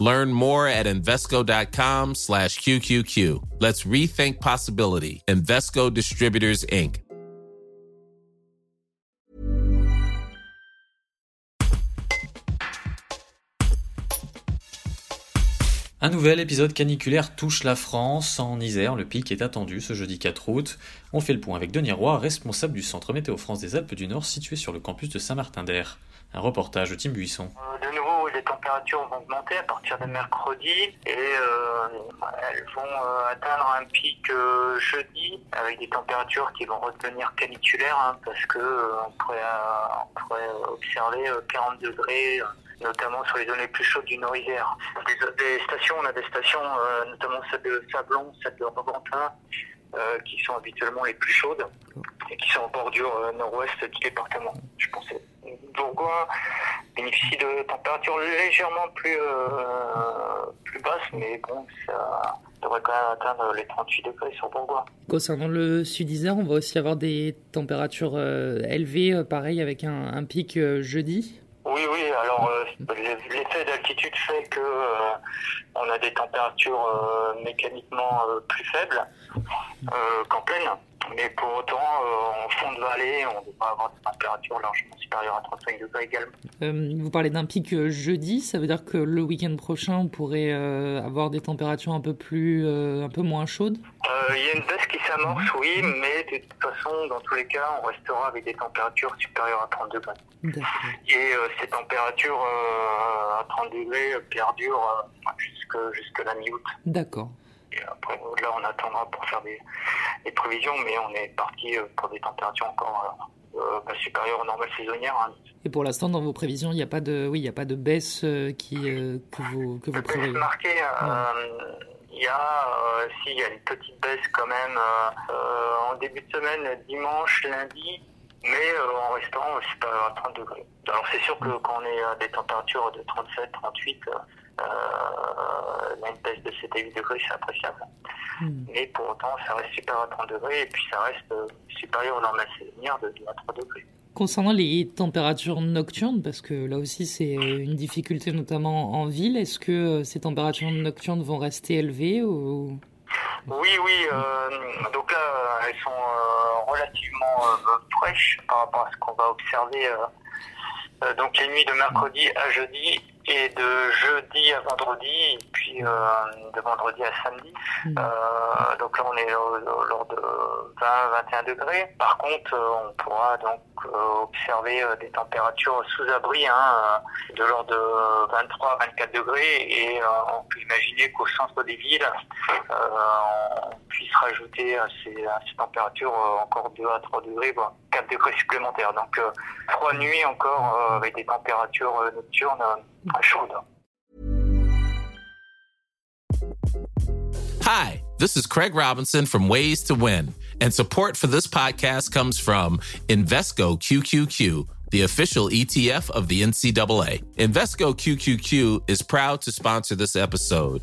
Learn more at Invesco.com slash QQQ. Let's rethink possibility. Invesco Distributors, Inc. Un nouvel épisode caniculaire touche la France. En Isère, le pic est attendu ce jeudi 4 août. On fait le point avec Denis Roy, responsable du Centre Météo France des Alpes du Nord situé sur le campus de Saint-Martin-d'Air. Un reportage de Tim Buisson. Euh, les températures vont augmenter à partir de mercredi et euh, elles vont euh, atteindre un pic euh, jeudi avec des températures qui vont redevenir caniculaires hein, parce que on pourrait, observer 40 degrés notamment sur les zones les plus chaudes du Nord-Isère. Des, stations, on a des stations, notamment celle de Sablon, celle de Robantin, euh, qui sont habituellement les plus chaudes et qui sont en bordure nord-ouest du département. Je pensais Bourgoin bénéficie de températures légèrement plus, plus basses, mais bon, ça devrait quand même atteindre les 38 degrés sur Bourgoin. Concernant le sud Isère, on va aussi avoir des températures élevées, pareil avec un, un pic jeudi oui, oui. Alors, euh, l'effet d'altitude fait que euh, on a des températures euh, mécaniquement plus faibles qu'en plaine. Mais pour autant, en fond de vallée, on devrait avoir des températures largement supérieures à 35 degrés également. vous parlez d'un pic jeudi, ça veut dire que le week-end prochain, on pourrait avoir des températures un peu plus, un peu moins chaudes? Il y a une baisse qui s'amorce, oui, mais de toute façon, dans tous les cas, on restera avec des températures supérieures à 30 degrés. Et euh, ces températures euh, à 30 degrés perdurent euh, jusque, jusque la mi-août. D'accord. Et après, là, on attendra pour faire des, des prévisions, mais on est parti pour des températures encore euh, bah, supérieures aux normales saisonnières. Hein. Et pour l'instant, dans vos prévisions, il n'y a pas de, oui, il a pas de baisse qui que vous que vous prévoyez. marquée. Il y a, euh, si, il y a une petite baisse quand même euh, en début de semaine, dimanche, lundi, mais euh, en restant supérieur à 30 degrés. Alors c'est sûr que quand on est à des températures de 37, 38, euh, baisse de 7 à 8 degrés, c'est appréciable. Mm. Mais pour autant, ça reste supérieur à 30 degrés et puis ça reste supérieur aux normales saisonnières de 2 à 3 degrés. Concernant les températures nocturnes, parce que là aussi c'est une difficulté notamment en ville, est-ce que ces températures nocturnes vont rester élevées ou... Oui, oui. Euh, donc là, elles sont euh, relativement euh, fraîches par rapport à ce qu'on va observer. Euh, donc les nuits de mercredi à jeudi et de jeudi à vendredi, et puis euh, de vendredi à samedi. Mm. Euh, donc là, on est lors de 20-21 degrés. Par contre, euh, on pourra donc observer des températures sous abri hein, de l'ordre de 23-24 degrés, et on peut imaginer qu'au centre des villes, on à ces, à ces, températures euh, encore 2 à 3 degrés, voire 4 degrés supplémentaires. Donc euh, trois nuits encore euh, avec des températures nocturnes Hi, this is Craig Robinson from Ways to Win, and support for this podcast comes from Invesco QQQ, the official ETF of the NCAA. Invesco QQQ is proud to sponsor this episode,